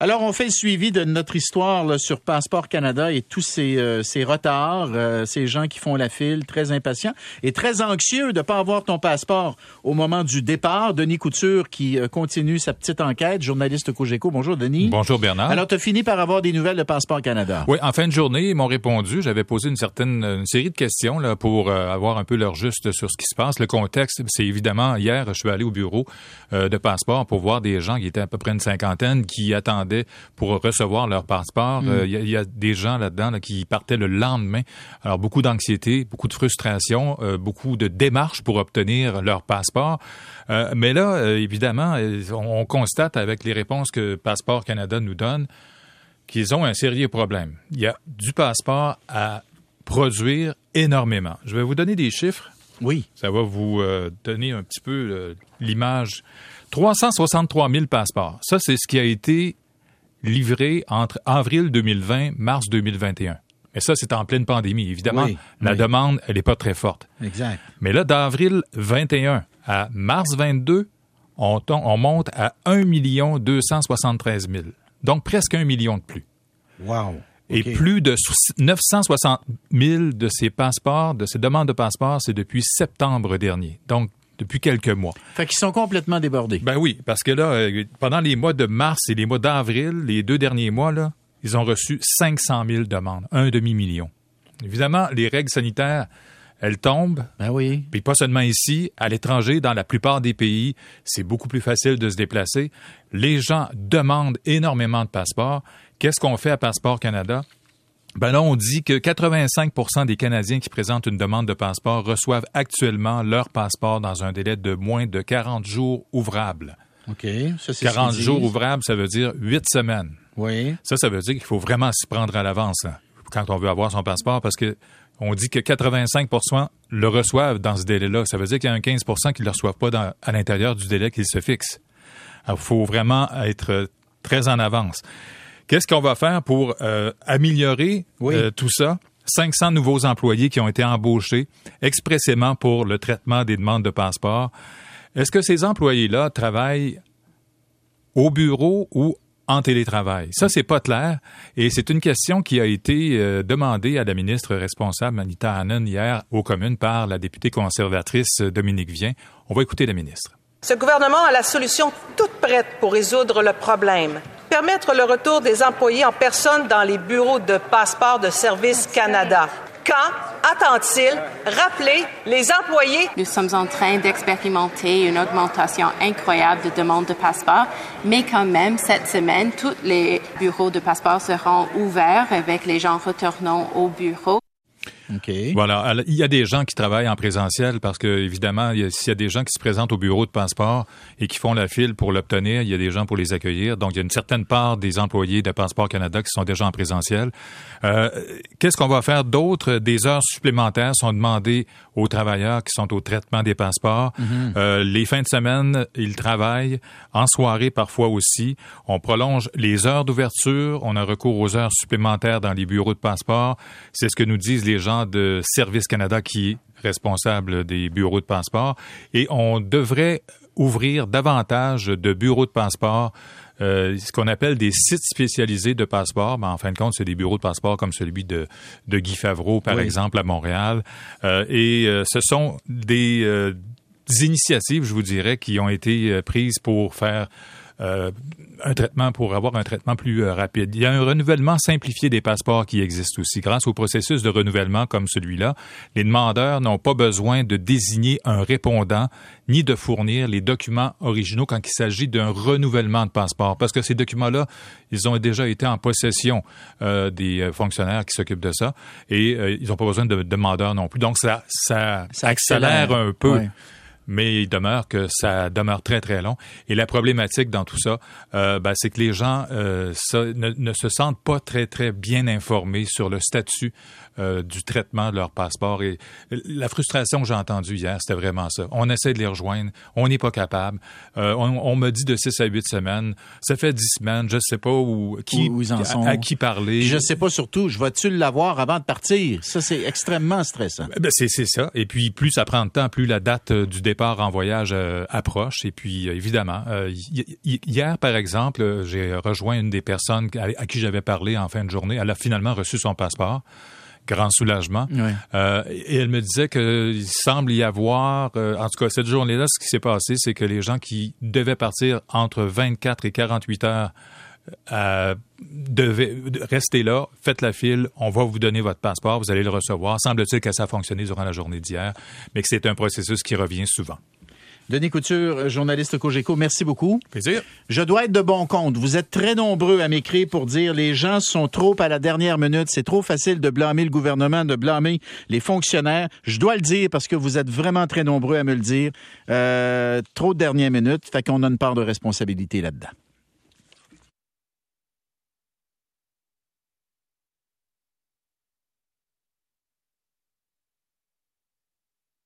Alors, on fait le suivi de notre histoire là, sur Passeport Canada et tous ces, euh, ces retards, euh, ces gens qui font la file, très impatients et très anxieux de ne pas avoir ton passeport au moment du départ. Denis Couture qui euh, continue sa petite enquête, journaliste Cogeco. Bonjour, Denis. Bonjour, Bernard. Alors, tu as fini par avoir des nouvelles de Passeport Canada. Oui, en fin de journée, ils m'ont répondu. J'avais posé une certaine une série de questions là, pour avoir un peu leur juste sur ce qui se passe. Le contexte, c'est évidemment, hier, je suis allé au bureau de Passeport pour voir des gens qui étaient à peu près une cinquantaine qui attendaient pour recevoir leur passeport. Mm. Euh, il y, a des gens là-dedans qui partaient le lendemain. Alors, beaucoup d'anxiété, beaucoup de frustration, euh, beaucoup de démarches pour obtenir leur passeport. Euh, mais là, évidemment, on, constate avec les réponses que Passeport Canada nous donne qu'ils ont un sérieux problème. Il y a du passeport à produire énormément. Je vais vous donner des chiffres. Oui. Ça va vous donner un petit peu l'image. 363 000 passeports. Ça, c'est ce qui a été livré entre avril 2020 mars 2021. Mais ça, c'est en pleine pandémie. Évidemment, la demande, elle n'est pas très forte. Exact. Mais là, d'avril 21 à mars 22, on, on monte à 1 273 000. Donc, presque un million de plus. Wow. Et plus de 960 000 de ces passeports, de ces demandes de passeports, c'est depuis septembre dernier. Donc, depuis quelques mois. Fait qu'ils sont complètement débordés. Ben oui, parce que là, euh, pendant les mois de mars et les mois d'avril, les deux derniers mois, là, ils ont reçu 500 000 demandes, un demi-million. Évidemment, les règles sanitaires, elles tombent. Ben oui. Puis pas seulement ici, à l'étranger, dans la plupart des pays, c'est beaucoup plus facile de se déplacer. Les gens demandent énormément de passeports. Qu'est-ce qu'on fait à Passeport Canada? Ben là, on dit que 85% des Canadiens qui présentent une demande de passeport reçoivent actuellement leur passeport dans un délai de moins de 40 jours ouvrables. OK. Ça, 40 jours ouvrables, ça veut dire 8 semaines. Oui. Ça, ça veut dire qu'il faut vraiment s'y prendre à l'avance hein, quand on veut avoir son passeport parce que on dit que 85% le reçoivent dans ce délai-là. Ça veut dire qu'il y a un 15% qui ne le reçoivent pas à l'intérieur du délai qu'ils se fixent. Il faut vraiment être très en avance. Qu'est-ce qu'on va faire pour euh, améliorer euh, tout ça? 500 nouveaux employés qui ont été embauchés expressément pour le traitement des demandes de passeport. Est-ce que ces employés-là travaillent au bureau ou en télétravail? Ça, c'est pas clair. Et c'est une question qui a été euh, demandée à la ministre responsable, Anita Hannon, hier aux communes par la députée conservatrice Dominique Vien. On va écouter la ministre. Ce gouvernement a la solution toute prête pour résoudre le problème permettre le retour des employés en personne dans les bureaux de passeport de Service Canada. Quand attend-il rappeler les employés? Nous sommes en train d'expérimenter une augmentation incroyable de demandes de passeport, mais quand même, cette semaine, tous les bureaux de passeport seront ouverts avec les gens retournant au bureau. Voilà. Il y a des gens qui travaillent en présentiel parce que, évidemment, s'il y a des gens qui se présentent au bureau de passeport et qui font la file pour l'obtenir, il y a des gens pour les accueillir. Donc, il y a une certaine part des employés de Passeport Canada qui sont déjà en présentiel. Euh, Qu'est-ce qu'on va faire d'autre? Des heures supplémentaires sont demandées aux travailleurs qui sont au traitement des passeports. Mm-hmm. euh, les fins de semaine, ils travaillent. En soirée, parfois aussi. On prolonge les heures d'ouverture. On a recours aux heures supplémentaires dans les bureaux de passeport. C'est ce que nous disent les gens de Service Canada qui est responsable des bureaux de passeport. Et on devrait ouvrir davantage de bureaux de passeport, euh, ce qu'on appelle des sites spécialisés de passeport. Ben, en fin de compte, c'est des bureaux de passeport comme celui de, de Guy Favreau, par exemple, à Montréal. Euh, et euh, ce sont des, des, initiatives, je vous dirais, qui ont été prises pour faire euh, un traitement pour avoir un traitement plus euh, rapide. Il y a un renouvellement simplifié des passeports qui existe aussi. Grâce au processus de renouvellement comme celui-là, les demandeurs n'ont pas besoin de désigner un répondant ni de fournir les documents originaux quand il s'agit d'un renouvellement de passeport, parce que ces documents-là, ils ont déjà été en possession euh, des fonctionnaires qui s'occupent de ça et ils n'ont pas besoin de demandeurs non plus. Donc ça, ça, accélère, un peu mais il demeure que ça demeure très, très long. Et la problématique dans tout ça, euh, ben, c'est que les gens euh, ne, se sentent pas très, très bien informés sur le statut euh, du traitement de leur passeport. Et la frustration que j'ai entendue hier, c'était vraiment ça. On essaie de les rejoindre, on n'est pas capable. On, me dit de 6 à 8 semaines. Ça fait 10 semaines, je ne sais pas où, qui, où ils en sont. À, qui parler. je ne sais pas surtout, je vais-tu l'avoir avant de partir? Ça, c'est extrêmement stressant. Ben, c'est ça. Et puis, plus ça prend de temps, plus la date du départ départ en voyage approche. Et puis, évidemment, hier, par exemple, j'ai rejoint une des personnes à qui j'avais parlé en fin de journée. Elle a finalement reçu son passeport grand soulagement. Euh, et elle me disait qu'il semble y avoir, euh, en tout cas cette journée-là, ce qui s'est passé, c'est que les gens qui devaient partir entre 24 et 48 heures euh, devaient rester là, faites la file, on va vous donner votre passeport, vous allez le recevoir. Semble-t-il que ça a fonctionné durant la journée d'hier, mais que c'est un processus qui revient souvent. Denis Couture, journaliste Cogeco, merci beaucoup. Plaisir. Je dois être de bon compte. Vous êtes très nombreux à m'écrire pour dire les gens sont trop à la dernière minute. C'est trop facile de blâmer le gouvernement, de blâmer les fonctionnaires. Je dois le dire parce que vous êtes vraiment très nombreux à me le dire. Euh, trop de dernière minute, fait qu'on a une part de responsabilité là-dedans.